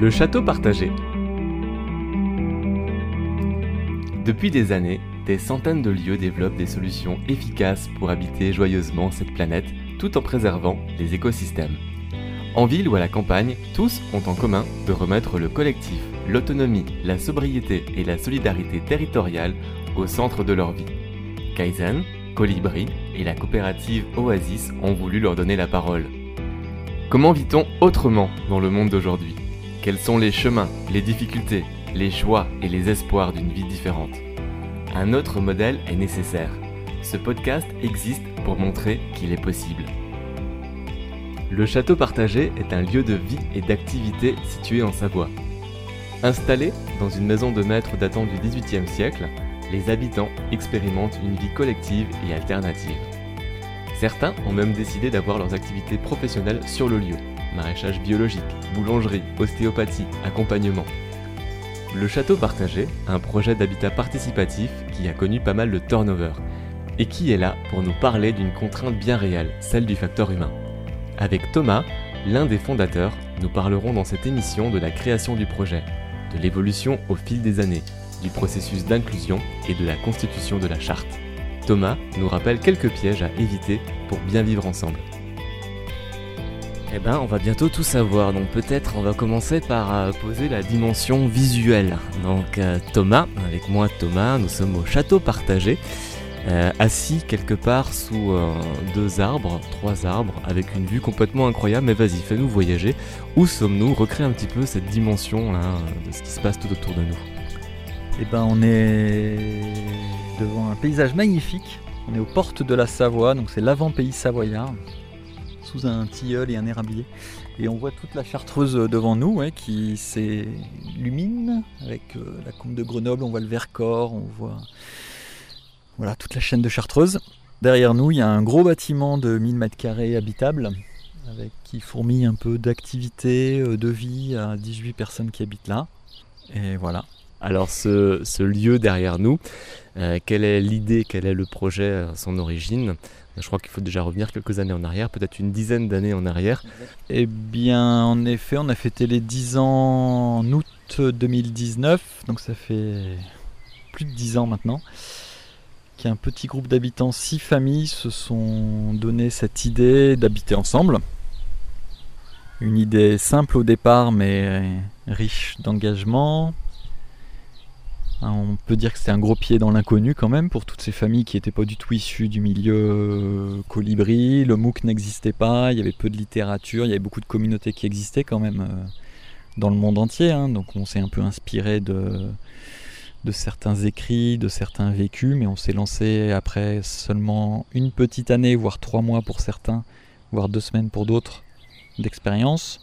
Le château partagé. Depuis des années, des centaines de lieux développent des solutions efficaces pour habiter joyeusement cette planète tout en préservant les écosystèmes. En ville ou à la campagne, tous ont en commun de remettre le collectif, l'autonomie, la sobriété et la solidarité territoriale au centre de leur vie. Kaizen, Colibri et la coopérative Oasis ont voulu leur donner la parole. Comment vit-on autrement dans le monde d'aujourd'hui? Quels sont les chemins, les difficultés, les choix et les espoirs d'une vie différente Un autre modèle est nécessaire. Ce podcast existe pour montrer qu'il est possible. Le château partagé est un lieu de vie et d'activité situé en Savoie. Installé dans une maison de maître datant du XVIIIe siècle, les habitants expérimentent une vie collective et alternative. Certains ont même décidé d'avoir leurs activités professionnelles sur le lieu. Maraîchage biologique, boulangerie, ostéopathie, accompagnement. Le château partagé, un projet d'habitat participatif qui a connu pas mal de turnover et qui est là pour nous parler d'une contrainte bien réelle, celle du facteur humain. Avec Thomas, l'un des fondateurs, nous parlerons dans cette émission de la création du projet, de l'évolution au fil des années, du processus d'inclusion et de la constitution de la charte. Thomas nous rappelle quelques pièges à éviter pour bien vivre ensemble. Eh ben, on va bientôt tout savoir. Donc peut-être on va commencer par euh, poser la dimension visuelle. Donc euh, Thomas, avec moi Thomas, nous sommes au château partagé, euh, assis quelque part sous deux arbres, trois arbres, avec une vue complètement incroyable. Mais vas-y, fais-nous voyager. Où sommes-nous? Recrée un petit peu cette dimension là de ce qui se passe tout autour de nous. Eh ben, on est devant un paysage magnifique. On est aux portes de la Savoie, donc c'est l'avant-pays savoyard, sous un tilleul et un érablier. Et on voit toute la chartreuse devant nous qui s'illumine avec euh, la combe de Grenoble, on voit le Vercors, on voit voilà, toute la chaîne de chartreuse. Derrière nous, il y a un gros bâtiment de 1000 mètres carrés habitable, avec qui fourmille un peu d'activité, euh, de vie à 18 personnes qui habitent là. Et voilà, alors ce, lieu derrière nous, euh, quelle est l'idée, quel est le projet, son origine? Je crois qu'il faut déjà revenir quelques années en arrière, peut-être une dizaine d'années en arrière. Eh bien, en effet, on a fêté les 10 ans en août 2019, donc ça fait plus de 10 ans maintenant, qu'un petit groupe d'habitants, six familles, se sont donné cette idée d'habiter ensemble. Une idée simple au départ, mais riche d'engagement, on peut dire que c'était un gros pied dans l'inconnu quand même pour toutes ces familles qui n'étaient pas du tout issues du milieu euh, colibri. Le MOOC n'existait pas, il y avait peu de littérature, il y avait beaucoup de communautés qui existaient quand même euh, dans le monde entier. Hein. donc on s'est un peu inspiré de certains écrits, de certains vécus, mais on s'est lancé après seulement une petite année, voire trois mois pour certains, voire deux semaines pour d'autres d'expérience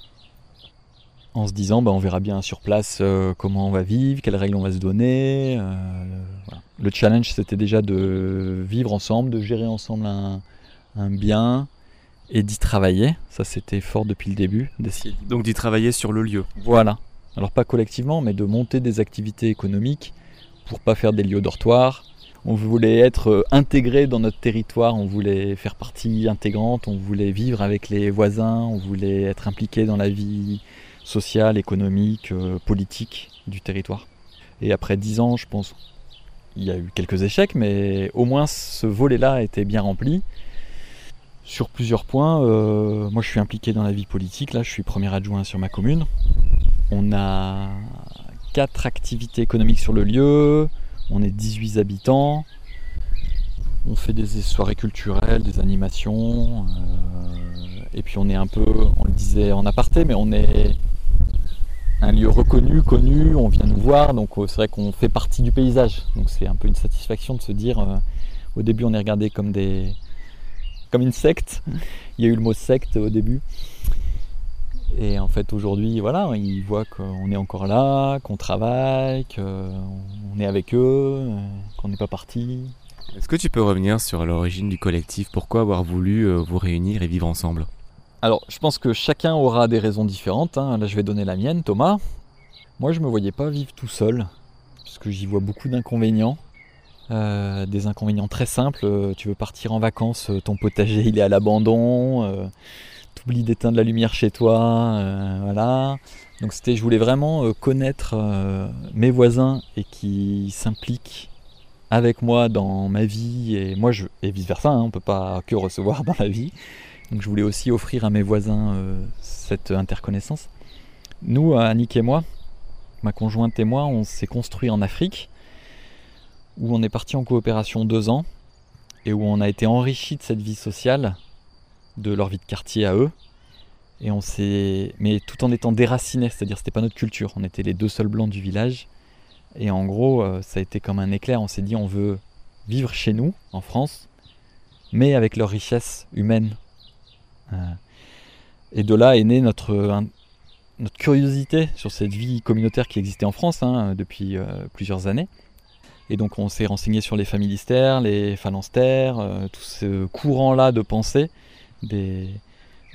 en se disant bah, on verra bien sur place euh, comment on va vivre, quelles règles on va se donner. Euh, le challenge c'était déjà de vivre ensemble, de gérer ensemble un, bien et d'y travailler. Ça c'était fort depuis le début. Donc d'y travailler sur le lieu. Voilà. Alors pas collectivement, mais de monter des activités économiques pour pas faire des lieux dortoirs. On voulait être euh, intégré dans notre territoire, on voulait faire partie intégrante, on voulait vivre avec les voisins, on voulait être impliqué dans la vie social, économique, euh, politique du territoire. Et après dix ans, je pense, il y a eu quelques échecs, mais au moins ce volet-là été bien rempli. Sur plusieurs points, euh, moi je suis impliqué dans la vie politique, là je suis premier adjoint sur ma commune. On a quatre activités économiques sur le lieu, on est 18 habitants, on fait des soirées culturelles, des animations, euh, et puis on est un peu, on le disait en aparté, mais on est un lieu reconnu, connu, on vient nous voir, donc euh, c'est vrai qu'on fait partie du paysage. Donc c'est un peu une satisfaction de se dire, euh, au début on est regardé comme des comme une secte. Il y a eu le mot secte au début. Et en fait aujourd'hui, voilà, ils voient qu'on est encore là, qu'on travaille, qu'on est avec eux, qu'on n'est pas parti. Est-ce que tu peux revenir sur l'origine du collectif? Pourquoi avoir voulu euh, vous réunir et vivre ensemble? Alors, je pense que chacun aura des raisons différentes. Hein. Là, je vais donner la mienne, Thomas. Moi, je me voyais pas vivre tout seul, parce que j'y vois beaucoup d'inconvénients. Euh, des inconvénients très simples. Euh, tu veux partir en vacances, euh, ton potager il est à l'abandon. t'oublies d'éteindre la lumière chez toi, voilà. Donc c'était, je voulais vraiment connaître mes voisins et qui s'impliquent avec moi dans ma vie et moi je et vice versa, hein, on peut pas que recevoir dans la vie. Donc je voulais aussi offrir à mes voisins cette interconnaissance. Nous, Annick et moi, ma conjointe et moi, on s'est construit en Afrique, où on est parti en coopération deux ans, et où on a été enrichi de cette vie sociale, de leur vie de quartier à eux. Mais tout en étant déracinés, c'est-à-dire c'était pas notre culture. On était les deux seuls blancs du village, et en gros, euh, ça a été comme un éclair. On s'est dit, on veut vivre chez nous, en France, mais avec leur richesse humaine. Euh, et de là est née notre, notre curiosité sur cette vie communautaire qui existait en France hein, depuis euh, plusieurs années. Et donc on s'est renseigné sur les familistères, les phalanstères, euh, tout ce courant-là de pensée, de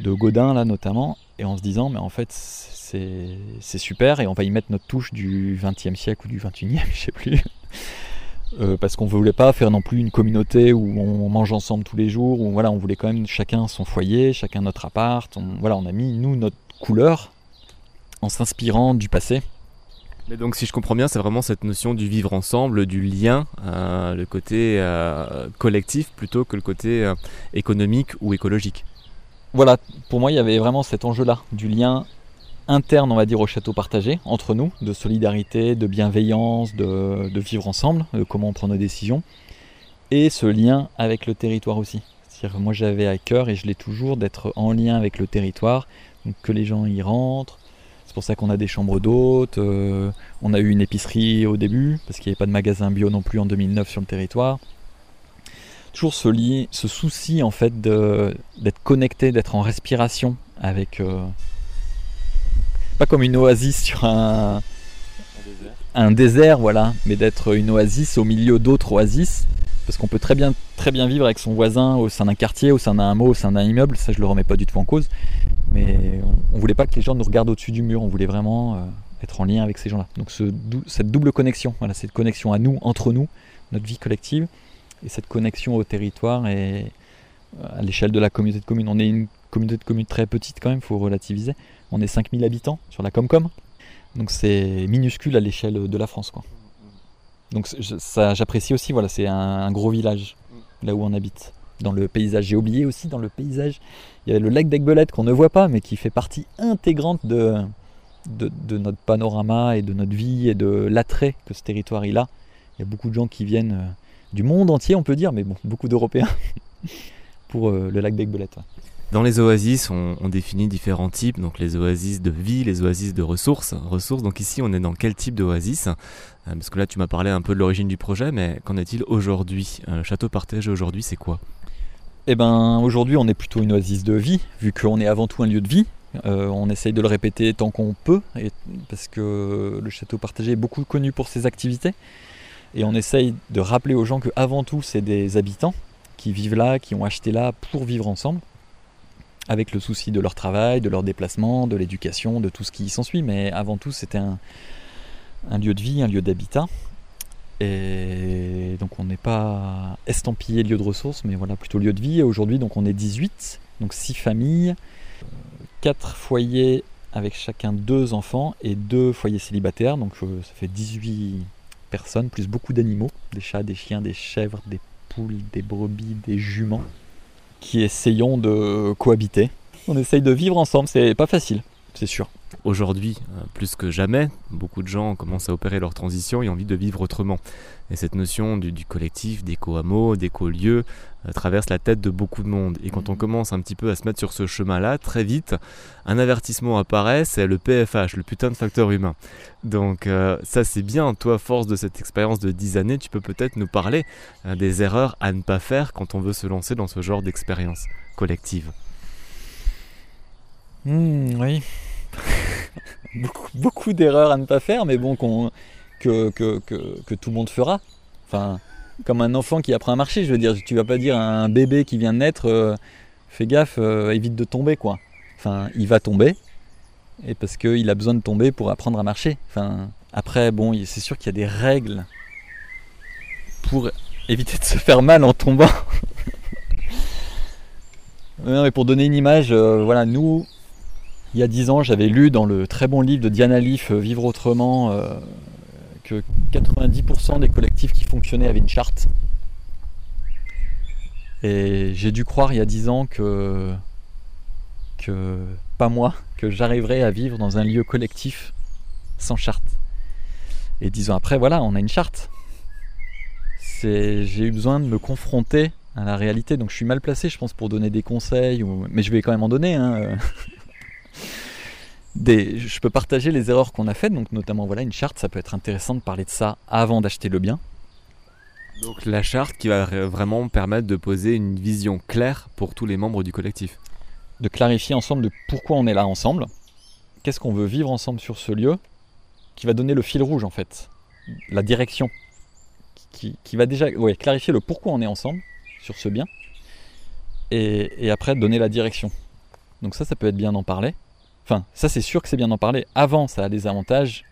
Godin là notamment, et en se disant mais en fait c'est super et on va y mettre notre touche du 20e siècle ou du 21e, je sais plus. Euh, parce qu'on ne voulait pas faire non plus une communauté où on mange ensemble tous les jours, où voilà, on voulait quand même chacun son foyer, chacun notre appart. voilà, on a mis nous notre couleur en s'inspirant du passé. Mais donc si je comprends bien, c'est vraiment cette notion du vivre ensemble, du lien, euh, le côté euh, collectif plutôt que le côté économique ou écologique. Voilà, pour moi il y avait vraiment cet enjeu-là, du lien interne, on va dire, au château partagé, entre nous, de solidarité, de bienveillance, de, vivre ensemble, de comment on prend nos décisions, et ce lien avec le territoire aussi. C'est-à-dire moi j'avais à cœur, et je l'ai toujours, d'être en lien avec le territoire, que les gens y rentrent, c'est pour ça qu'on a des chambres d'hôtes, euh, on a eu une épicerie au début, parce qu'il n'y avait pas de magasin bio non plus en 2009 sur le territoire. Toujours ce, lit, ce souci en fait d'être connecté, d'être en respiration avec... Euh, pas comme une oasis sur un, un désert. un désert, voilà, mais d'être une oasis au milieu d'autres oasis parce qu'on peut très bien, très bien vivre avec son voisin au sein d'un quartier, au sein d'un hameau, au sein d'un immeuble, ça je le remets pas du tout en cause, mais on, ne voulait pas que les gens nous regardent au-dessus du mur, on voulait vraiment euh, être en lien avec ces gens-là. Donc cette double connexion, voilà, cette connexion à nous, entre nous, notre vie collective, et cette connexion au territoire et euh, à l'échelle de la communauté de communes. On est une communauté de communes très petite quand même, il faut relativiser. On est 5000 habitants sur la Comcom, donc c'est minuscule à l'échelle de la France. Quoi. Donc ça, j'apprécie aussi, voilà, c'est un, gros village, là où on habite. Dans le paysage, j'ai oublié aussi, dans le paysage, il y a le lac d'Aigbelette qu'on ne voit pas, mais qui fait partie intégrante de, de, notre panorama et de notre vie et de l'attrait que ce territoire il a. Il y a beaucoup de gens qui viennent euh, du monde entier, on peut dire, mais bon, beaucoup d'Européens pour euh, le lac d'Aigbelette. Dans les oasis, on, définit différents types, donc les oasis de vie, les oasis de ressources. ressources. Donc ici, on est dans quel type d'oasis? Euh, Parce que là, tu m'as parlé un peu de l'origine du projet, mais qu'en est-il aujourd'hui? Le château partagé aujourd'hui, c'est quoi? Eh ben, aujourd'hui, on est plutôt une oasis de vie, vu qu'on est avant tout un lieu de vie. Euh, on essaye de le répéter tant qu'on peut, et, parce que le château partagé est beaucoup connu pour ses activités. Et on essaye de rappeler aux gens qu'avant tout, c'est des habitants qui vivent là, qui ont acheté là pour vivre ensemble avec le souci de leur travail, de leur déplacement, de l'éducation, de tout ce qui s'ensuit. Mais avant tout, c'était un, lieu de vie, un lieu d'habitat. Et donc on n'est pas estampillé lieu de ressources, mais voilà, plutôt lieu de vie. Et aujourd'hui, donc on est 18, donc 6 familles, 4 foyers avec chacun 2 enfants et 2 foyers célibataires. Donc euh, ça fait 18 personnes, plus beaucoup d'animaux, des chats, des chiens, des chèvres, des poules, des brebis, des juments qui essayons de cohabiter. On essaye de vivre ensemble, c'est pas facile, c'est sûr. Aujourd'hui, euh, plus que jamais, beaucoup de gens commencent à opérer leur transition et ont envie de vivre autrement. Et cette notion du, collectif, d'éco-hameau, d'éco-lieu, traverse la tête de beaucoup de monde. Et quand on commence un petit peu à se mettre sur ce chemin-là, très vite, un avertissement apparaît, c'est le PFH, le putain de facteur humain. Donc euh, ça c'est bien, toi, force de cette expérience de 10 années, tu peux peut-être nous parler des erreurs à ne pas faire quand on veut se lancer dans ce genre d'expérience collective. Mmh, oui. beaucoup, d'erreurs à ne pas faire, mais bon, que, que, tout le monde fera. Enfin, comme un enfant qui apprend à marcher, je veux dire, tu vas pas dire à un bébé qui vient de naître, euh, fais gaffe, euh, évite de tomber, quoi. Enfin, il va tomber, et parce qu'il a besoin de tomber pour apprendre à marcher. Enfin, après, bon, c'est sûr qu'il y a des règles pour éviter de se faire mal en tombant. mais pour donner une image, voilà, nous, il y a 10 ans, j'avais lu dans le très bon livre de Diana Leaf, Vivre autrement, que 90% des collectifs qui fonctionnaient avaient une charte. Et j'ai dû croire il y a 10 ans que, que pas moi, que j'arriverais à vivre dans un lieu collectif sans charte. Et dix ans après, voilà, on a une charte. J'ai eu besoin de me confronter à la réalité, donc je suis mal placé, je pense, pour donner des conseils, mais je vais quand même en donner. Hein. Des... je peux partager les erreurs qu'on a faites, donc notamment voilà une charte, ça peut être intéressant de parler de ça avant d'acheter le bien. Donc la charte qui va vraiment permettre de poser une vision claire pour tous les membres du collectif. De clarifier ensemble de pourquoi on est là ensemble, qu'est-ce qu'on veut vivre ensemble sur ce lieu, qui va donner le fil rouge en fait, la direction, qui, va déjà ouais, clarifier le pourquoi on est ensemble sur ce bien, et, et après donner la direction. Donc ça, ça peut être bien d'en parler. Enfin, ça c'est sûr que c'est bien d'en parler. Avant, ça a des avantages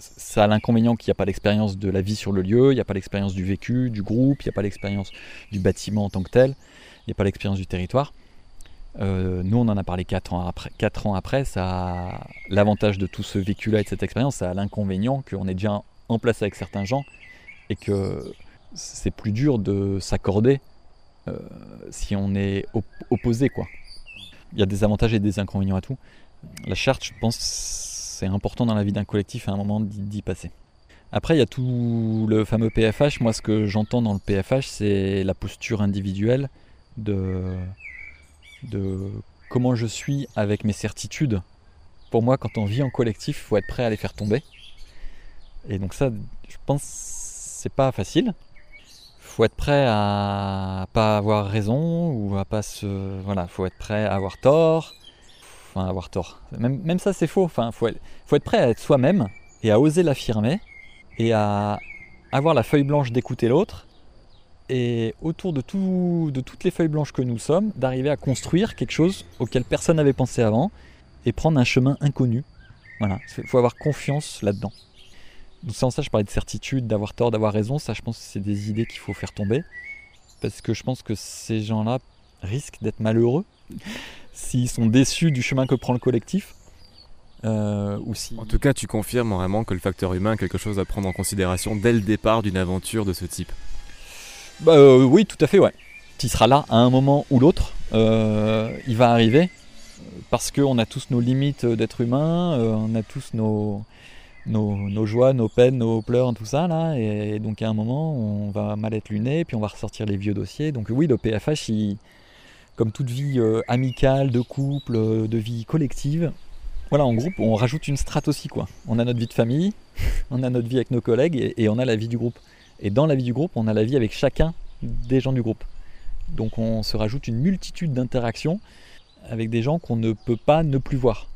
ça a l'inconvénient qu'il n'y a pas l'expérience de la vie sur le lieu, il n'y a pas l'expérience du vécu, du groupe, il n'y a pas l'expérience du bâtiment en tant que tel, il n'y a pas l'expérience du territoire. Euh, nous, on en a parlé 4 ans après. 4 ans après, ça l'avantage de tout ce vécu-là et de cette expérience, ça a l'inconvénient qu'on est déjà en place avec certains gens et que c'est plus dur de s'accorder euh, si on est opposé. Quoi. Il y a des avantages et des inconvénients à tout. La charte, je pense, c'est important dans la vie d'un collectif à un moment d'y passer. Après, il y a tout le fameux PFH. Moi, ce que j'entends dans le PFH, c'est la posture individuelle de, de comment je suis avec mes certitudes. Pour moi, quand on vit en collectif, il faut être prêt à les faire tomber. Et donc ça, je pense, c'est pas facile. Il faut être prêt à pas avoir raison ou à pas se, voilà, faut être prêt à avoir tort avoir tort. Même, ça c'est faux. Enfin, faut, être prêt à être soi-même et à oser l'affirmer et à avoir la feuille blanche d'écouter l'autre et autour de toutes les feuilles blanches que nous sommes, d'arriver à construire quelque chose auquel personne n'avait pensé avant et prendre un chemin inconnu. Voilà, il faut avoir confiance là-dedans. Donc sans ça, je parlais de certitude, d'avoir tort, d'avoir raison. Ça, je pense que c'est des idées qu'il faut faire tomber. Parce que je pense que ces gens-là risquent d'être malheureux s'ils sont déçus du chemin que prend le collectif. Euh, ou si... En tout cas, tu confirmes vraiment que le facteur humain est quelque chose à prendre en considération dès le départ d'une aventure de ce type. Bah euh, oui, tout à fait, ouais. Tu seras là à un moment ou l'autre. Euh, il va arriver parce qu'on a tous nos limites d'être humain, on a tous nos, nos, joies, nos peines, nos pleurs, tout ça là. Et donc à un moment, on va mal être luné, puis on va ressortir les vieux dossiers. Donc oui, le PFH, il, comme toute vie euh, amicale, de couple, euh, de vie collective. Voilà, en groupe, on rajoute une strate aussi, quoi. On a notre vie de famille, on a notre vie avec nos collègues et, on a la vie du groupe. Et dans la vie du groupe, on a la vie avec chacun des gens du groupe. Donc on se rajoute une multitude d'interactions avec des gens qu'on ne peut pas ne plus voir.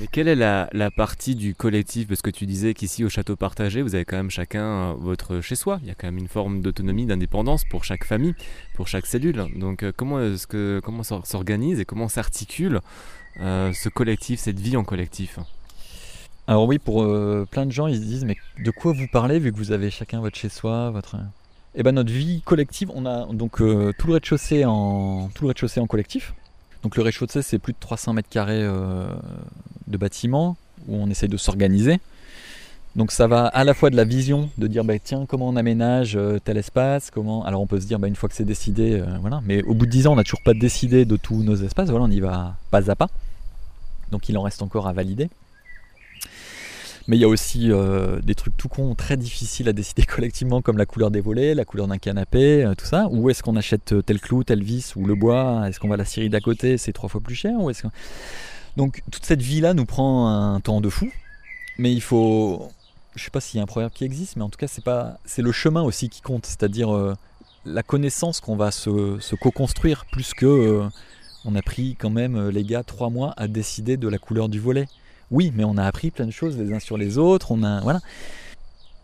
Mais quelle est la, partie du collectif Parce que tu disais qu'ici au château partagé, vous avez quand même chacun euh, votre chez-soi. Il y a quand même une forme d'autonomie, d'indépendance pour chaque famille, pour chaque cellule. Donc euh, comment est-ce que comment s'organise et comment s'articule euh, ce collectif, cette vie en collectif? Alors oui, pour plein de gens, ils se disent mais de quoi vous parlez vu que vous avez chacun votre chez-soi, votre eh ben notre vie collective, on a donc tout le rez-de-chaussée en tout le rez-de-chaussée en collectif. Donc le rez-de-chaussée, c'est plus de 300 mètres carrés de bâtiment où on essaye de s'organiser. Donc ça va à la fois de la vision, de dire bah, tiens comment on aménage euh, tel espace, comment. Alors on peut se dire bah, une fois que c'est décidé, euh, voilà. Mais au bout de 10 ans, on n'a toujours pas décidé de tous nos espaces. Voilà, on y va pas à pas. Donc il en reste encore à valider. Mais il y a aussi euh, des trucs tout cons, très difficiles à décider collectivement, comme la couleur des volets, la couleur d'un canapé, tout ça. Où est-ce qu'on achète tel clou, tel vis ou le bois? Est-ce qu'on va à la scierie d'à côté? C'est trois fois plus cher ou est-ce Donc toute cette vie-là nous prend un temps de fou. Mais il faut... Je sais pas s'il y a un proverbe qui existe, mais en tout cas c'est pas, c'est le chemin aussi qui compte, c'est-à-dire la connaissance qu'on va se, co-construire, plus que on a pris quand même les gars trois mois à décider de la couleur du volet. Oui, mais on a appris plein de choses les uns sur les autres. On a voilà.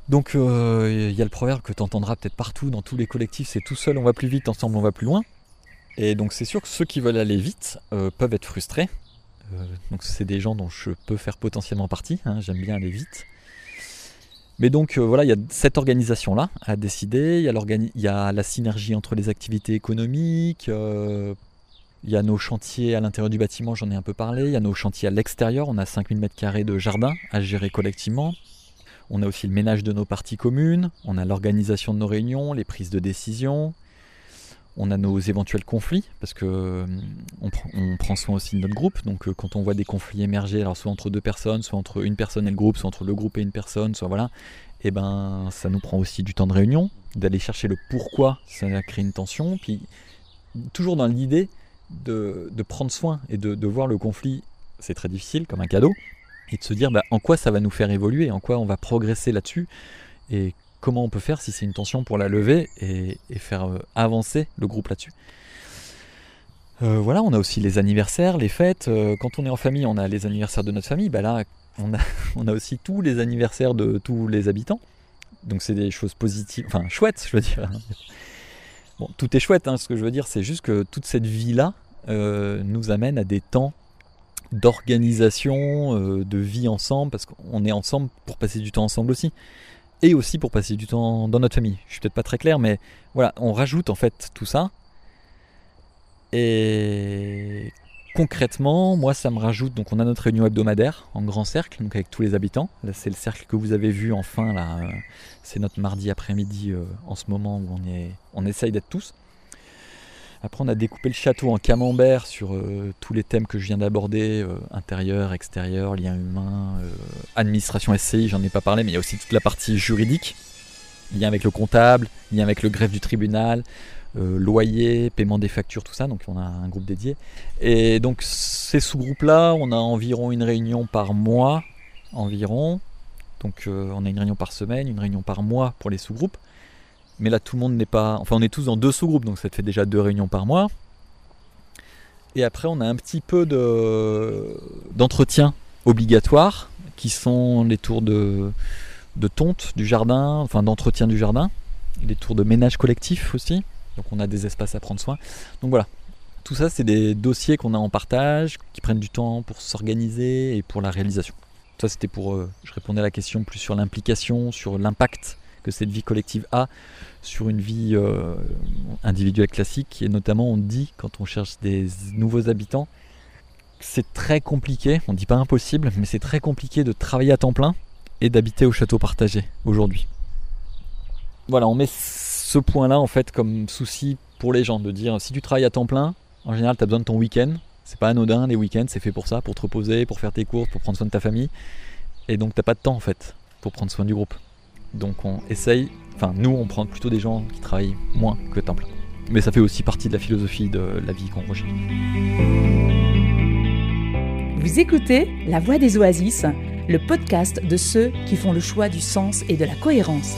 Donc il euh, y a le proverbe que tu entendras peut-être partout dans tous les collectifs, c'est tout seul on va plus vite, ensemble on va plus loin. Et donc c'est sûr que ceux qui veulent aller vite euh, peuvent être frustrés. Euh, donc c'est des gens dont je peux faire potentiellement partie. Hein, j'aime bien aller vite. Mais donc voilà, il y a cette organisation-là à décider. Il y, a la synergie entre les activités économiques, Il y a nos chantiers à l'intérieur du bâtiment, j'en ai un peu parlé. Il y a nos chantiers à l'extérieur. On a 5000 m2 de jardin à gérer collectivement. On a aussi le ménage de nos parties communes. On a l'organisation de nos réunions, les prises de décision. On a nos éventuels conflits, parce que euh, on, prend soin aussi de notre groupe. Donc euh, quand on voit des conflits émerger, alors soit entre deux personnes, soit entre une personne et le groupe, soit entre le groupe et une personne, soit voilà, et eh ben ça nous prend aussi du temps de réunion, d'aller chercher le pourquoi ça a créé une tension, puis toujours dans l'idée de, prendre soin et de, voir le conflit, c'est très difficile, comme un cadeau, et de se dire bah, en quoi ça va nous faire évoluer, en quoi on va progresser là-dessus, comment on peut faire si c'est une tension pour la lever et, faire euh, avancer le groupe là-dessus. Euh, voilà, on a aussi les anniversaires, les fêtes. Euh, quand on est en famille, on a les anniversaires de notre famille. Bah là, on a, aussi tous les anniversaires de tous les habitants. Donc c'est des choses positives, enfin chouettes, je veux dire. Bon, tout est chouette, hein, ce que je veux dire, c'est juste que toute cette vie-là nous amène à des temps d'organisation, de vie ensemble, parce qu'on est ensemble pour passer du temps ensemble aussi et aussi pour passer du temps dans notre famille. Je suis peut-être pas très clair, mais voilà, on rajoute en fait tout ça. Et concrètement, moi, ça me rajoute. Donc, on a notre réunion hebdomadaire en grand cercle, donc avec tous les habitants. Là, c'est le cercle que vous avez vu enfin. Là, euh, c'est notre mardi après-midi euh, en ce moment où on est, on essaye d'être tous. Après, on a découpé le château en camembert sur euh, tous les thèmes que je viens d'aborder euh, intérieur, extérieur, lien humain, euh, administration SCI, j'en ai pas parlé, mais il y a aussi toute la partie juridique, lien avec le comptable, lien avec le greffe du tribunal, loyer, paiement des factures, tout ça. Donc, on a un groupe dédié. Et donc, ces sous-groupes-là, on a environ une réunion par mois, environ. Donc, on a une réunion par semaine, une réunion par mois pour les sous-groupes. Mais là, tout le monde n'est pas. Enfin, on est tous dans deux sous-groupes, donc ça fait déjà deux réunions par mois. Et après, on a un petit peu de d'entretien obligatoire, qui sont les tours de, de tonte du jardin, enfin d'entretien du jardin, les tours de ménage collectif aussi. Donc on a des espaces à prendre soin. Donc voilà, tout ça, c'est des dossiers qu'on a en partage, qui prennent du temps pour s'organiser et pour la réalisation. Ça, c'était pour. Euh, je répondais à la question plus sur l'implication, sur l'impact que cette vie collective a sur une vie euh, individuelle classique. Et notamment, on dit, quand on cherche des nouveaux habitants, c'est très compliqué, on ne dit pas impossible, mais c'est très compliqué de travailler à temps plein et d'habiter au château partagé aujourd'hui. Voilà, on met ce point-là en fait comme souci pour les gens, de dire si tu travailles à temps plein, en général tu as besoin de ton week-end, c'est pas anodin les week-ends, c'est fait pour ça, pour te reposer, pour faire tes courses, pour prendre soin de ta famille, et donc t'as pas de temps en fait pour prendre soin du groupe. Donc on essaye, enfin nous on prend plutôt des gens qui travaillent moins que temps plein. Mais ça fait aussi partie de la philosophie de la vie qu'on recherche. Vous écoutez La Voix des Oasis, le podcast de ceux qui font le choix du sens et de la cohérence.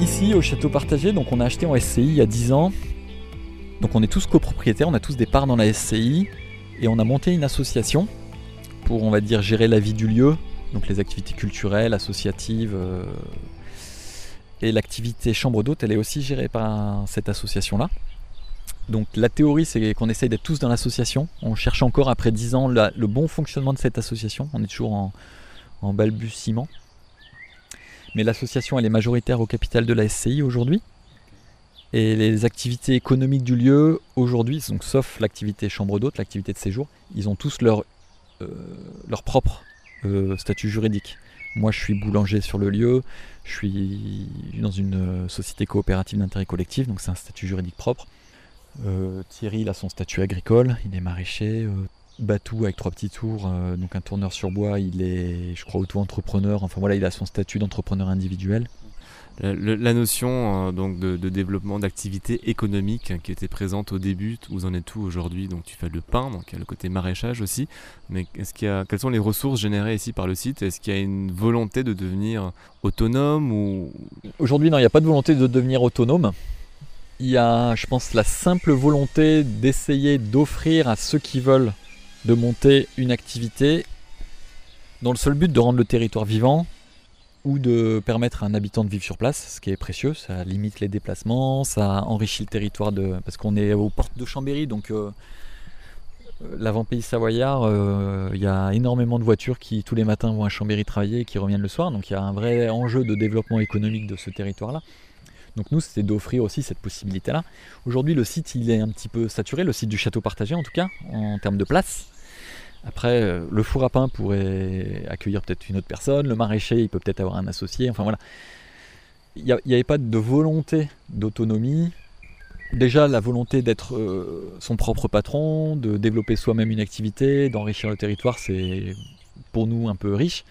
Ici au château partagé, donc on a acheté en SCI il y a 10 ans donc on est tous copropriétaires, on a tous des parts dans la SCI et on a monté une association pour, on va dire, gérer la vie du lieu, donc les activités culturelles, associatives. Euh, et l'activité chambre d'hôte, elle est aussi gérée par cette association-là. Donc la théorie, c'est qu'on essaye d'être tous dans l'association. On cherche encore, après 10 ans, le bon fonctionnement de cette association. On est toujours en, en balbutiement. Mais l'association, elle est majoritaire au capital de la SCI aujourd'hui. Et les activités économiques du lieu, aujourd'hui, sauf l'activité chambre d'hôte, l'activité de séjour, ils ont tous leur, euh, leur propre euh, statut juridique. Moi, je suis boulanger sur le lieu, je suis dans une euh, société coopérative d'intérêt collectif, donc c'est un statut juridique propre. Thierry, il a son statut agricole, il est maraîcher. Batou avec trois petits tours, donc un tourneur sur bois, il est, je crois, auto-entrepreneur. Enfin voilà, il a son statut d'entrepreneur individuel la notion euh, donc de, développement d'activité économique qui était présente au début, vous en êtes tout aujourd'hui? Donc tu fais le pain, donc il y a le côté maraîchage aussi. Mais est-ce qu'il y a, quelles sont les ressources générées ici par le site? Est-ce qu'il y a une volonté de devenir autonome ou? Aujourd'hui, non, il n'y a pas de volonté de devenir autonome. Il y a, je pense, la simple volonté d'essayer d'offrir à ceux qui veulent de monter une activité dans le seul but de rendre le territoire vivant, ou de permettre à un habitant de vivre sur place, ce qui est précieux, ça limite les déplacements, ça enrichit le territoire de... parce qu'on est aux portes de Chambéry, donc euh, L'avant-pays savoyard, il y a énormément de voitures qui tous les matins vont à Chambéry travailler et qui reviennent le soir. Donc il y a un vrai enjeu de développement économique de ce territoire-là. Donc nous, c'était d'offrir aussi cette possibilité-là. Aujourd'hui, le site, il est un petit peu saturé, le site du château partagé en tout cas, en termes de place. Après, euh, le four à pain pourrait accueillir peut-être une autre personne, le maraîcher, il peut peut-être avoir un associé, enfin voilà. Il n'y avait pas de volonté d'autonomie. Déjà, la volonté d'être euh, son propre patron, de développer soi-même une activité, d'enrichir le territoire, c'est pour nous un peu riche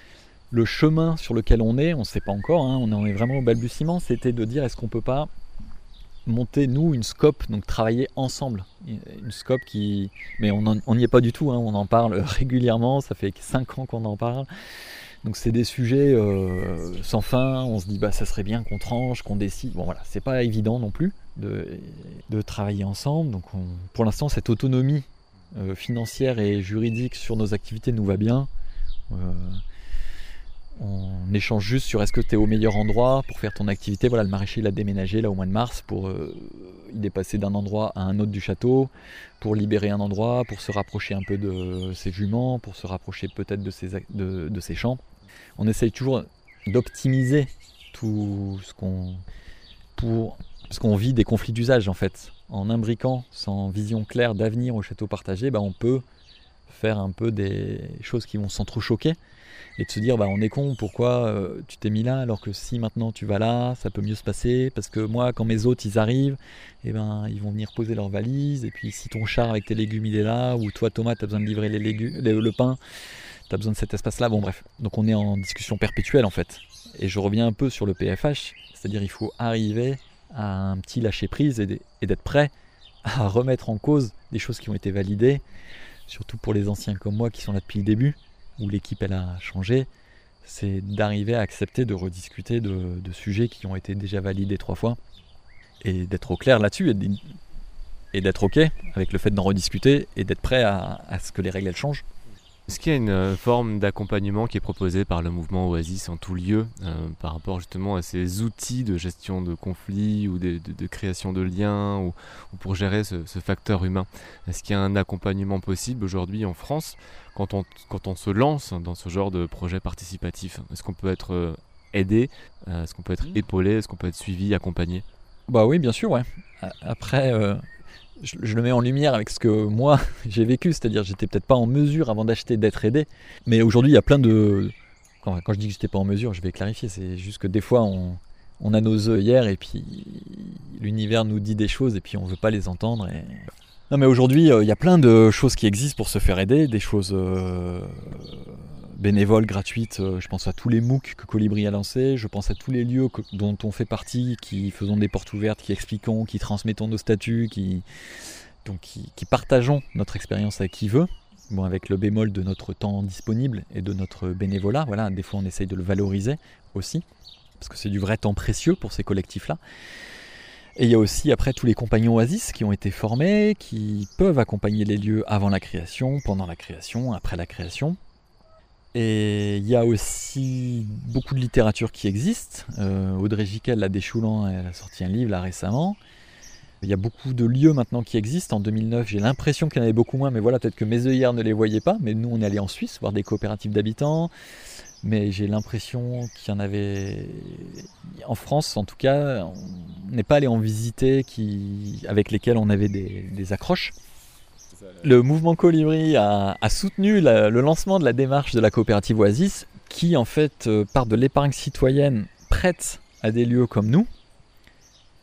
le chemin sur lequel on est, on ne sait pas encore, hein, on en est vraiment au balbutiement, c'était de dire est-ce qu'on peut pas monter nous une scope, donc travailler ensemble. Une scope qui. Mais on n'y est pas du tout, hein, on en parle régulièrement, ça fait 5 ans qu'on en parle. Donc c'est des sujets euh, sans fin, on se dit bah ça serait bien qu'on tranche, qu'on décide. Bon voilà, c'est pas évident non plus de, travailler ensemble. Pour l'instant cette autonomie euh, financière et juridique sur nos activités nous va bien. Euh, on échange juste sur est-ce que tu es au meilleur endroit pour faire ton activité. Voilà, le maraîcher il a déménagé là au mois de mars pour euh, d'un endroit à un autre du château pour libérer un endroit, pour se rapprocher un peu de ses juments, pour se rapprocher peut-être de ses, de, champs. On essaye toujours d'optimiser tout ce qu'on pour qu'on vit des conflits d'usage en fait. En imbriquant sans vision claire d'avenir au château partagé, bah, on peut faire un peu des choses qui vont s'entrechoquer et de se dire bah on est con pourquoi euh, tu t'es mis là alors que si maintenant tu vas là ça peut mieux se passer? Parce que moi quand mes hôtes ils arrivent eh ben ils vont venir poser leurs valises et puis si ton char avec tes légumes il est là ou toi Thomas tu as besoin de livrer les légumes le pain tu as besoin de cet espace là bon bref. Donc on est en discussion perpétuelle en fait. Et je reviens un peu sur le PFH c'est-à-dire il faut arriver à un petit lâcher prise et d'être prêt à remettre en cause des choses qui ont été validées surtout pour les anciens comme moi qui sont là depuis le début où l'équipe elle a changé, c'est d'arriver à accepter de rediscuter de, sujets qui ont été déjà validés trois fois et d'être au clair là-dessus et d'être ok avec le fait d'en rediscuter et d'être prêt à, ce que les règles changent. Est-ce qu'il y a une euh, forme d'accompagnement qui est proposée par le mouvement Oasis en tout lieu euh, par rapport justement à ces outils de gestion de conflits ou de, création de liens ou, pour gérer ce, facteur humain? Est-ce qu'il y a un accompagnement possible aujourd'hui en France quand on, quand on se lance dans ce genre de projet participatif? Est-ce qu'on peut être euh, aidé Est-ce qu'on peut être mmh. épaulé Est-ce qu'on peut être suivi, accompagné? Bah oui, bien sûr, ouais. Après, je, le mets en lumière avec ce que moi j'ai vécu, c'est-à-dire j'étais peut-être pas en mesure avant d'acheter d'être aidé, mais aujourd'hui il y a plein de... Quand, je dis que j'étais pas en mesure, je vais clarifier, c'est juste que des fois on, a nos œillères et puis l'univers nous dit des choses et puis on veut pas les entendre. Non mais aujourd'hui euh, il y a plein de choses qui existent pour se faire aider, des choses euh, bénévoles, gratuites. Euh, je pense à tous les MOOC que Colibri a lancés, je pense à tous les lieux dont on fait partie, qui faisons des portes ouvertes, qui expliquons, qui transmettons nos statuts, qui, partageons notre expérience à qui veut. Bon, avec le bémol de notre temps disponible et de notre bénévolat, voilà, des fois on essaye de le valoriser aussi, parce que c'est du vrai temps précieux pour ces collectifs-là. Et il y a aussi après tous les compagnons Oasis qui ont été formés, qui peuvent accompagner les lieux avant la création, pendant la création, après la création. Et il y a aussi beaucoup de littérature qui existe. Euh, Audrey Giquel, la Déchoulant, elle a sorti un livre là récemment. Il y a beaucoup de lieux maintenant qui existent. En 2009, j'ai l'impression qu'il y en avait beaucoup moins, mais voilà, peut-être que mes œillères ne les voyaient pas. Mais nous, on est allé en Suisse voir des coopératives d'habitants. Mais j'ai l'impression qu'il y en avait en France, en tout cas, on n'est pas allé en visiter avec lesquels on avait des accroches. Le mouvement Colibri a, soutenu le lancement de la démarche de la coopérative Oasis, qui en fait euh, part de l'épargne citoyenne prête à des lieux comme nous,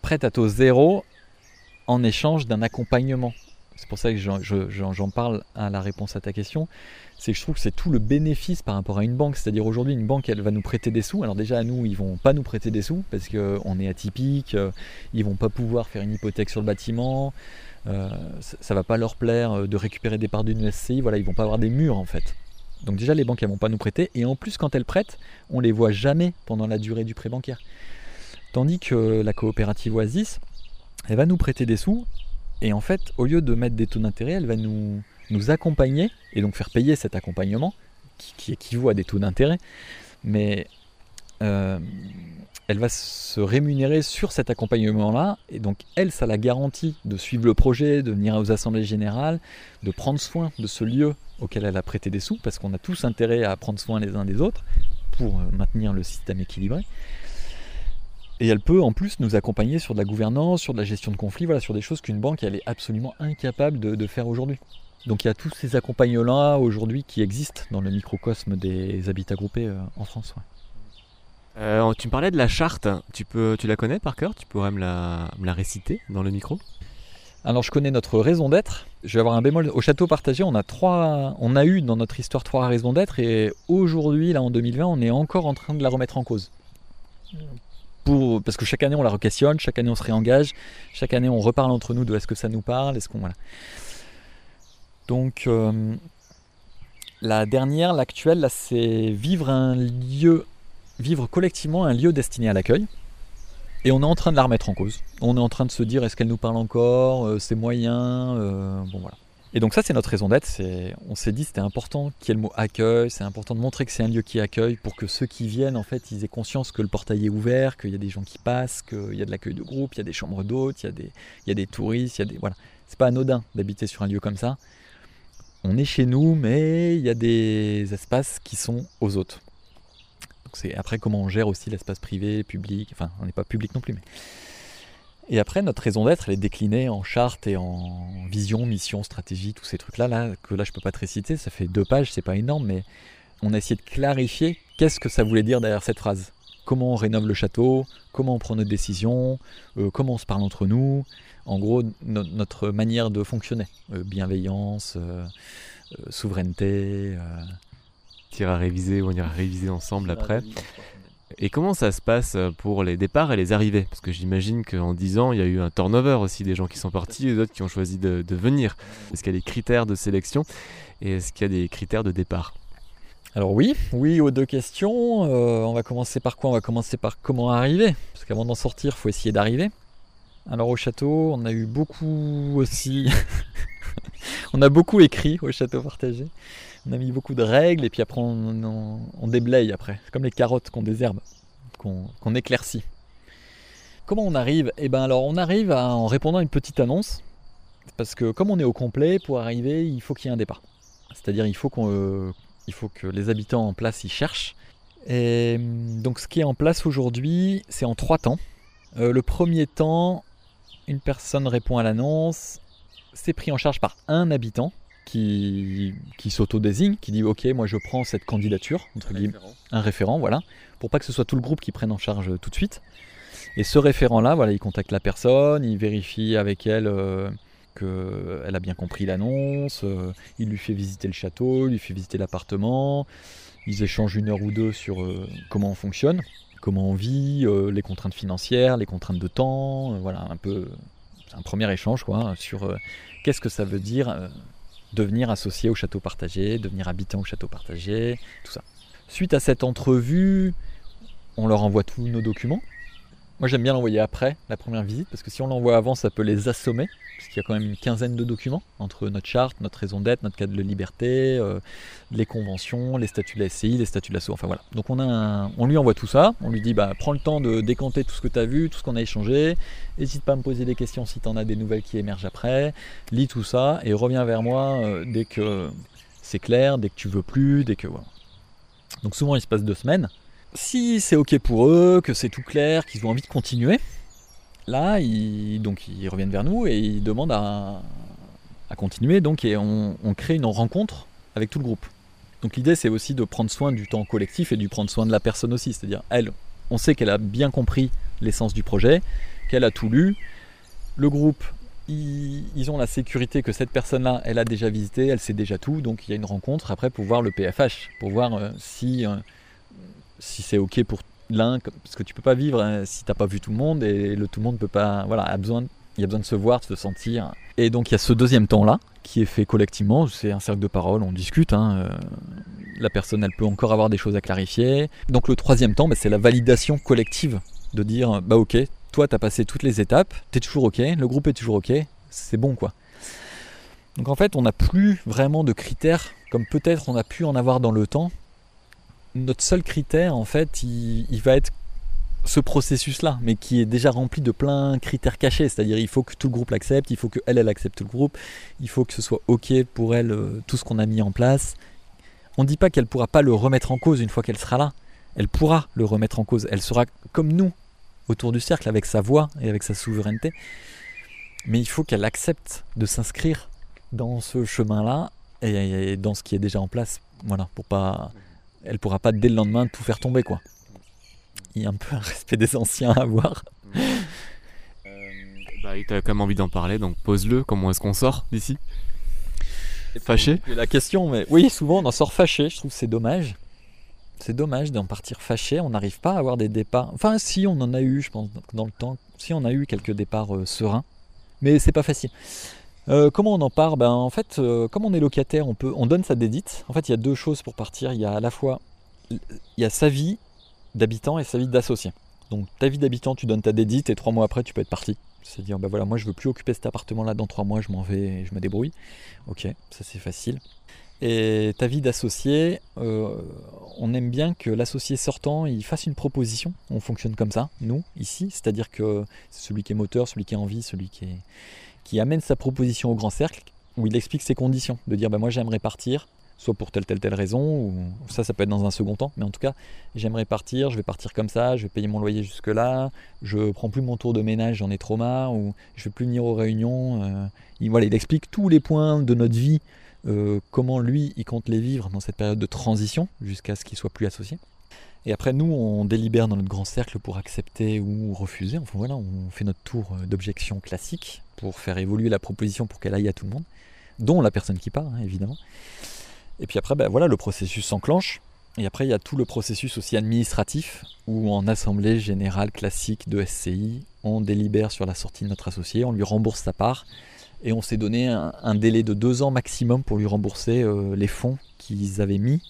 prête à taux zéro en échange d'un accompagnement. C'est pour ça que j'en parle à la réponse à ta question. C'est que je trouve que c'est tout le bénéfice par rapport à une banque. C'est-à-dire aujourd'hui, une banque, elle va nous prêter des sous. Alors déjà, à nous, ils vont pas nous prêter des sous parce qu'on est atypique. Euh, ils vont pas pouvoir faire une hypothèque sur le bâtiment. Euh, ça va pas leur plaire euh, de récupérer des parts d'une SCI, voilà, ils vont pas avoir des murs en fait. Donc déjà les banques elles vont pas nous prêter et en plus quand elles prêtent, on les voit jamais pendant la durée du prêt bancaire. Tandis que la coopérative Oasis, elle va nous prêter des sous et en fait au lieu de mettre des taux d'intérêt, elle va nous, nous accompagner et donc faire payer cet accompagnement qui, qui équivaut à des taux d'intérêt. Mais euh, elle va se rémunérer sur cet accompagnement-là. Et donc, elle, ça la garantit de suivre le projet, de venir aux assemblées générales, de prendre soin de ce lieu auquel elle a prêté des sous, parce qu'on a tous intérêt à prendre soin les uns des autres pour euh, maintenir le système équilibré. Et elle peut en plus nous accompagner sur de la gouvernance, sur de la gestion de conflits, voilà, sur des choses qu'une banque elle est absolument incapable de, faire aujourd'hui. Donc il y a tous ces accompagnements-là aujourd'hui qui existent dans le microcosme des habitats groupés euh, en France. Euh, tu me parlais de la charte, tu, peux, tu la connais par cœur? Tu pourrais me la, me la réciter dans le micro? Alors je connais notre raison d'être. Je vais avoir un bémol. Au château partagé, on a trois, on a eu dans notre histoire trois raisons d'être et aujourd'hui, là en 2020, on est encore en train de la remettre en cause. Pour, parce que chaque année on la re-questionne, chaque année on se réengage, chaque année on reparle entre nous de est-ce que ça nous parle, est-ce qu'on voilà. Donc euh, la dernière, l'actuelle, là c'est vivre un lieu, vivre collectivement un lieu destiné à l'accueil. Et on est en train de la remettre en cause. On est en train de se dire est-ce qu'elle nous parle encore, euh, ses moyens, euh, bon voilà. Et donc ça c'est notre raison d'être. on s'est dit c'était important qu'il y ait le mot accueil, c'est important de montrer que c'est un lieu qui accueille pour que ceux qui viennent en fait ils aient conscience que le portail est ouvert, qu'il y a des gens qui passent, qu'il y a de l'accueil de groupe, il y a des chambres d'hôtes, il y a des, il y a des touristes, il y a des voilà. C'est pas anodin d'habiter sur un lieu comme ça. On est chez nous, mais il y a des espaces qui sont aux autres c'est après comment on gère aussi l'espace privé, public, enfin on n'est pas public non plus. Et après notre raison d'être, elle est déclinée en charte et en vision, mission, stratégie, tous ces trucs-là, là, que là je peux pas te réciter, ça fait deux pages, c'est pas énorme, mais on a essayé de clarifier qu'est-ce que ça voulait dire derrière cette phrase. Comment on rénove le château, comment on prend nos décisions, euh, comment on se parle entre nous, en gros notre manière de fonctionner, euh, bienveillance, euh, souveraineté, à réviser ou on ira réviser ensemble après. Et comment ça se passe euh, pour les départs et les arrivées? Parce que j'imagine qu'en 10 ans, il y a eu un turnover aussi, des gens qui sont partis et d'autres qui ont choisi de, venir. Est-ce qu'il y a des critères de sélection et est-ce qu'il y a des critères de départ? Alors oui, oui aux deux questions. Euh, on va commencer par quoi? On va commencer par comment arriver. Parce qu'avant d'en sortir, il faut essayer d'arriver. Alors au château, on a eu beaucoup aussi. on a beaucoup écrit au château partagé on a mis beaucoup de règles et puis après on, déblaye après. C'est comme les carottes qu'on désherbe, qu'on éclaircit. Comment on arrive? Eh bien alors on arrive en répondant à une petite annonce. Parce que comme on est au complet, pour arriver, il faut qu'il y ait un départ. C'est-à-dire il faut, il faut que les habitants en place y cherchent. Et donc ce qui est en place aujourd'hui, c'est en trois temps. Euh, le premier temps, une personne répond à l'annonce, c'est pris en charge par un habitant qui, qui s'auto-désigne, qui dit ok moi je prends cette candidature, entre un guillemets, référent. un référent, voilà, pour pas que ce soit tout le groupe qui prenne en charge tout de suite. Et ce référent-là, voilà, il contacte la personne, il vérifie avec elle euh, qu'elle a bien compris l'annonce, euh, il lui fait visiter le château, il lui fait visiter l'appartement, ils échangent une heure ou deux sur euh, comment on fonctionne, comment on vit, les contraintes financières, les contraintes de temps, voilà, un peu, un premier échange quoi, sur qu'est-ce que ça veut dire devenir associé au château partagé, devenir habitant au château partagé, tout ça. Suite à cette entrevue, on leur envoie tous nos documents. Moi j'aime bien l'envoyer après la première visite parce que si on l'envoie avant ça peut les assommer parce qu'il y a quand même une quinzaine de documents entre notre charte, notre raison d'être, notre cadre de liberté, euh, les conventions, les statuts de la SCI, les statuts de l'assaut, enfin voilà. Donc on, a on lui envoie tout ça, on lui dit bah prends le temps de décanter tout ce que tu as vu, tout ce qu'on a échangé, n'hésite pas à me poser des questions si tu en as des nouvelles qui émergent après, lis tout ça et reviens vers moi euh, dès que c'est clair, dès que tu veux plus, dès que voilà. Donc souvent il se passe deux semaines si c'est ok pour eux, que c'est tout clair, qu'ils ont envie de continuer, là, ils, donc ils reviennent vers nous et ils demandent à, continuer. Donc, et on, crée une rencontre avec tout le groupe. Donc l'idée, c'est aussi de prendre soin du temps collectif et de prendre soin de la personne aussi. C'est-à-dire, elle, on sait qu'elle a bien compris l'essence du projet, qu'elle a tout lu. Le groupe, ils, ont la sécurité que cette personne-là, elle a déjà visité, elle sait déjà tout. Donc il y a une rencontre après pour voir le PFH, pour voir euh, si euh, si c'est ok pour l'un, parce que tu peux pas vivre hein, si t'as pas vu tout le monde et le tout le monde peut pas, voilà, a besoin, il y a besoin de se voir, de se sentir. Et donc il y a ce deuxième temps là qui est fait collectivement, c'est un cercle de parole, on discute. Hein, euh, la personne elle peut encore avoir des choses à clarifier. Donc le troisième temps, bah, c'est la validation collective de dire bah ok, toi t'as passé toutes les étapes, t'es toujours ok, le groupe est toujours ok, c'est bon quoi. Donc en fait on n'a plus vraiment de critères comme peut-être on a pu en avoir dans le temps notre seul critère, en fait, il, va être ce processus-là, mais qui est déjà rempli de plein critères cachés. C'est-à-dire, il faut que tout le groupe l'accepte, il faut que elle, elle accepte tout le groupe, il faut que ce soit OK pour elle, euh, tout ce qu'on a mis en place. On ne dit pas qu'elle pourra pas le remettre en cause une fois qu'elle sera là. Elle pourra le remettre en cause. Elle sera comme nous, autour du cercle, avec sa voix et avec sa souveraineté. Mais il faut qu'elle accepte de s'inscrire dans ce chemin-là et, dans ce qui est déjà en place. Voilà, pour pas, elle pourra pas dès le lendemain tout faire tomber, quoi. Il y a un peu un respect des anciens à avoir. Euh, bah, tu as quand même envie d'en parler, donc pose-le. Comment est-ce qu'on sort d'ici? Fâché? La question, mais oui, souvent on en sort fâché. Je trouve que c'est dommage. C'est dommage d'en partir fâché. On n'arrive pas à avoir des départs. Enfin, si on en a eu, je pense, dans le temps. Si on a eu quelques départs euh, sereins, mais c'est pas facile. Euh, comment on en part? Ben, En fait, euh, comme on est locataire, on, peut, on donne sa dédite. En fait, il y a deux choses pour partir. Il y a à la fois il y a sa vie d'habitant et sa vie d'associé. Donc ta vie d'habitant, tu donnes ta dédite et trois mois après, tu peux être parti. C'est dire, ben voilà, moi je veux plus occuper cet appartement-là dans trois mois, je m'en vais, je me débrouille. Ok, ça c'est facile. Et ta vie d'associé, euh, on aime bien que l'associé sortant, il fasse une proposition. On fonctionne comme ça, nous, ici. C'est-à-dire que c'est celui qui est moteur, celui qui est en vie, celui qui est, qui amène sa proposition au grand cercle, où il explique ses conditions, de dire bah, moi j'aimerais partir, soit pour telle telle telle raison, ou ça ça peut être dans un second temps, mais en tout cas j'aimerais partir, je vais partir comme ça, je vais payer mon loyer jusque là, je prends plus mon tour de ménage, j'en ai trop marre, ou je vais plus venir aux réunions. Euh, il, voilà, il explique tous les points de notre vie, euh, comment lui il compte les vivre dans cette période de transition jusqu'à ce qu'il soit plus associé. Et après, nous, on délibère dans notre grand cercle pour accepter ou refuser. Enfin voilà, on fait notre tour euh, d'objection classique pour faire évoluer la proposition pour qu'elle aille à tout le monde, dont la personne qui part, hein, évidemment. Et puis après, ben voilà, le processus s'enclenche. Et après, il y a tout le processus aussi administratif, où en assemblée générale classique de SCI, on délibère sur la sortie de notre associé, on lui rembourse sa part, et on s'est donné un, délai de deux ans maximum pour lui rembourser euh, les fonds qu'ils avaient mis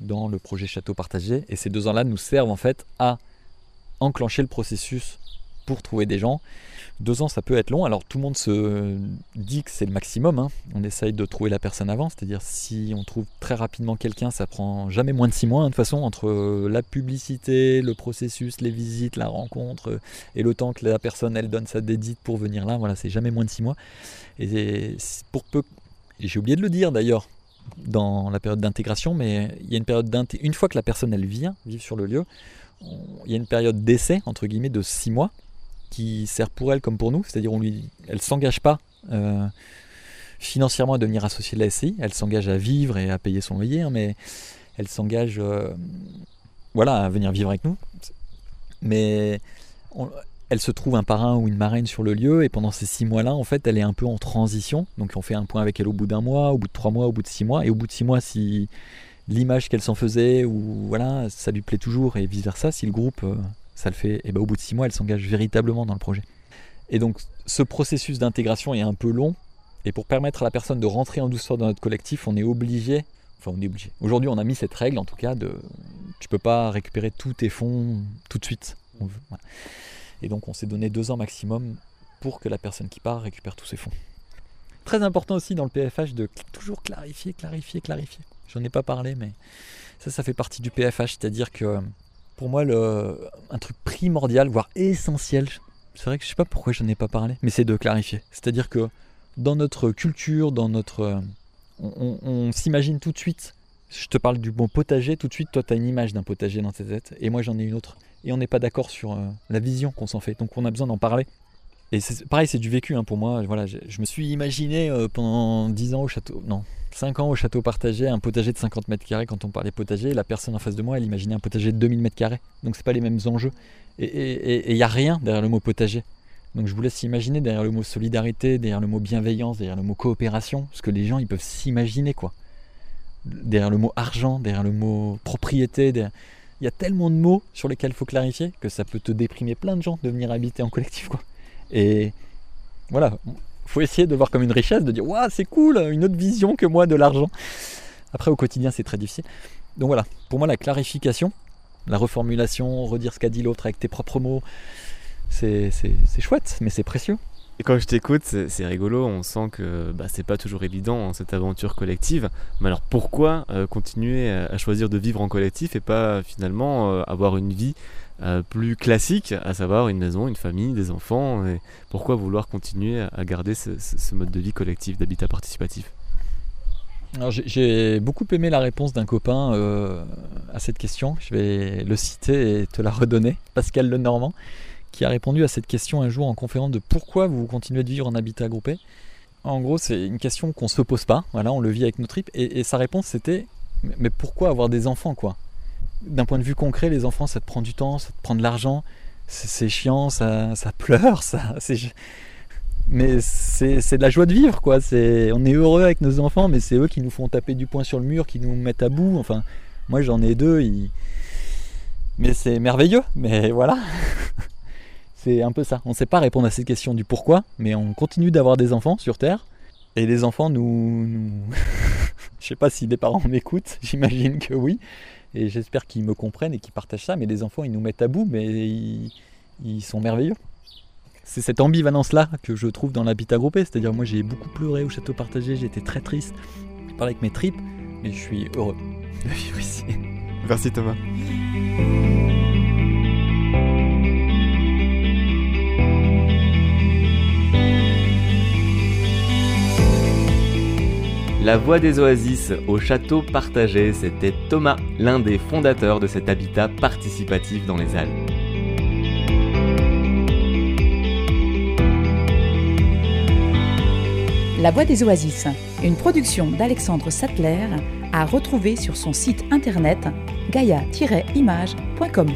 dans le projet Château Partagé. Et ces deux ans-là nous servent en fait à enclencher le processus pour trouver des gens. Deux ans, ça peut être long. Alors tout le monde se dit que c'est le maximum. Hein. On essaye de trouver la personne avant. C'est-à-dire si on trouve très rapidement quelqu'un, ça prend jamais moins de six mois. Hein, de toute façon, entre la publicité, le processus, les visites, la rencontre et le temps que la personne elle donne sa dédite pour venir là, voilà, c'est jamais moins de six mois. Et pour peu, j'ai oublié de le dire d'ailleurs, dans la période d'intégration, mais il y a une période une fois que la personne elle vient vivre sur le lieu, il y a une période d'essai entre guillemets de six mois qui sert pour elle comme pour nous, c'est-à-dire on lui, elle s'engage pas euh, financièrement à devenir associée de la SCI, elle s'engage à vivre et à payer son loyer, hein, mais elle s'engage euh, voilà à venir vivre avec nous, mais elle se trouve un parrain ou une marraine sur le lieu et pendant ces six mois-là, en fait, elle est un peu en transition. Donc on fait un point avec elle au bout d'un mois, au bout de trois mois, au bout de six mois. Et au bout de six mois, si l'image qu'elle s'en faisait ou voilà, ça lui plaît toujours et vice versa, si le groupe euh, ça le fait, et ben au bout de six mois, elle s'engage véritablement dans le projet. Et donc ce processus d'intégration est un peu long. Et pour permettre à la personne de rentrer en douceur dans notre collectif, on est obligé, enfin on est obligé. Aujourd'hui, on a mis cette règle, en tout cas, de tu peux pas récupérer tous tes fonds tout de suite. Et donc on s'est donné deux ans maximum pour que la personne qui part récupère tous ses fonds. Très important aussi dans le PFH de toujours clarifier, clarifier, clarifier. J'en ai pas parlé, mais ça, ça fait partie du PFH, c'est-à-dire que pour moi, le, un truc primordial, voire essentiel, c'est vrai que je sais pas pourquoi je n'en ai pas parlé, mais c'est de clarifier. C'est-à-dire que dans notre culture, dans notre, on s'imagine tout de suite je te parle du bon potager, tout de suite, toi, tu as une image d'un potager dans ta tête, et moi, j'en ai une autre. Et on n'est pas d'accord sur euh, la vision qu'on s'en fait. Donc, on a besoin d'en parler. Et pareil, c'est du vécu hein, pour moi. Voilà, je, me suis imaginé euh, pendant 10 ans au château, non, 5 ans au château partagé, un potager de 50 mètres carrés quand on parlait potager. La personne en face de moi, elle imaginait un potager de 2000 mètres carrés. Donc, c'est pas les mêmes enjeux. Et il n'y a rien derrière le mot potager. Donc, je vous laisse imaginer derrière le mot solidarité, derrière le mot bienveillance, derrière le mot coopération, ce que les gens ils peuvent s'imaginer quoi derrière le mot argent, derrière le mot propriété. Il y a tellement de mots sur lesquels il faut clarifier que ça peut te déprimer plein de gens de venir habiter en collectif. Quoi. Et voilà, faut essayer de voir comme une richesse, de dire Waouh, c'est cool, une autre vision que moi de l'argent. Après, au quotidien, c'est très difficile. Donc voilà, pour moi, la clarification, la reformulation, redire ce qu'a dit l'autre avec tes propres mots, c'est chouette, mais c'est précieux. Quand je t'écoute, c'est rigolo, on sent que bah, c'est pas toujours évident hein, cette aventure collective. Mais alors pourquoi euh, continuer à, choisir de vivre en collectif et pas finalement euh, avoir une vie euh, plus classique, à savoir une maison, une famille, des enfants et Pourquoi vouloir continuer à, garder ce, mode de vie collectif, d'habitat participatif? J'ai beaucoup aimé la réponse d'un copain à cette question. Je vais le citer et te la redonner. Pascal Lenormand qui a répondu à cette question un jour en conférence de pourquoi vous continuez de vivre en habitat groupé. En gros, c'est une question qu'on se pose pas. Voilà, on le vit avec nos tripes. Et, sa réponse, c'était mais pourquoi avoir des enfants, quoi? D'un point de vue concret, les enfants, ça te prend du temps, ça te prend de l'argent, c'est chiant, ça, ça pleure, ça. Mais c'est de la joie de vivre, quoi. On est heureux avec nos enfants, mais c'est eux qui nous font taper du poing sur le mur, qui nous mettent à bout. Enfin, moi, j'en ai deux. Mais c'est merveilleux. Mais voilà. C'est un peu ça. On ne sait pas répondre à cette question du pourquoi, mais on continue d'avoir des enfants sur Terre. Et les enfants nous... nous... Je sais pas si des parents m'écoutent, j'imagine que oui. Et j'espère qu'ils me comprennent et qu'ils partagent ça. Mais les enfants, ils nous mettent à bout, mais ils, sont merveilleux. C'est cette ambivalence-là que je trouve dans l'habitat groupé. C'est-à-dire, moi, j'ai beaucoup pleuré au château partagé, j'étais très triste. Je parle avec mes tripes, mais je suis heureux de vivre ici. Merci Thomas. La voix des oasis au château partagé, c'était Thomas, l'un des fondateurs de cet habitat participatif dans les Alpes. La Voix des Oasis, une production d'Alexandre Sattler, à retrouver sur son site internet gaia-image.com.